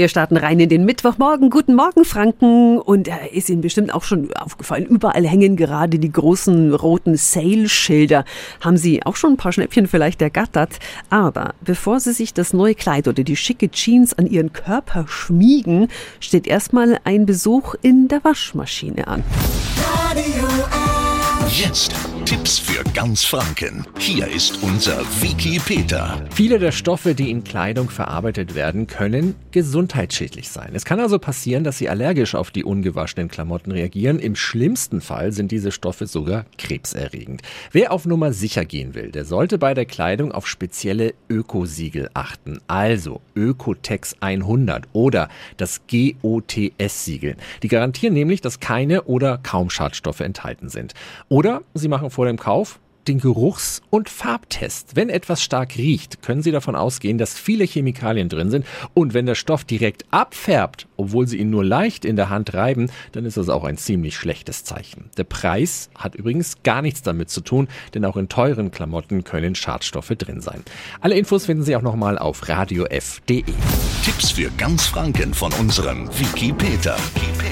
Wir starten rein in den Mittwochmorgen. Guten Morgen, Franken. Und äh, ist Ihnen bestimmt auch schon aufgefallen. Überall hängen gerade die großen roten Sale-Schilder. Haben Sie auch schon ein paar Schnäppchen vielleicht ergattert? Aber bevor Sie sich das neue Kleid oder die schicke Jeans an Ihren Körper schmiegen, steht erstmal ein Besuch in der Waschmaschine an. Radio Jetzt Tipps für ganz Franken. Hier ist unser Wiki Peter. Viele der Stoffe, die in Kleidung verarbeitet werden, können gesundheitsschädlich sein. Es kann also passieren, dass Sie allergisch auf die ungewaschenen Klamotten reagieren. Im schlimmsten Fall sind diese Stoffe sogar krebserregend. Wer auf Nummer sicher gehen will, der sollte bei der Kleidung auf spezielle Ökosiegel achten. Also Ökotex 100 oder das GOTS-Siegel. Die garantieren nämlich, dass keine oder kaum Schadstoffe enthalten sind. Oder Sie machen vor dem Kauf den Geruchs- und Farbtest. Wenn etwas stark riecht, können Sie davon ausgehen, dass viele Chemikalien drin sind. Und wenn der Stoff direkt abfärbt, obwohl Sie ihn nur leicht in der Hand reiben, dann ist das auch ein ziemlich schlechtes Zeichen. Der Preis hat übrigens gar nichts damit zu tun, denn auch in teuren Klamotten können Schadstoffe drin sein. Alle Infos finden Sie auch nochmal auf radiof.de. Tipps für ganz Franken von unserem Wiki Peter.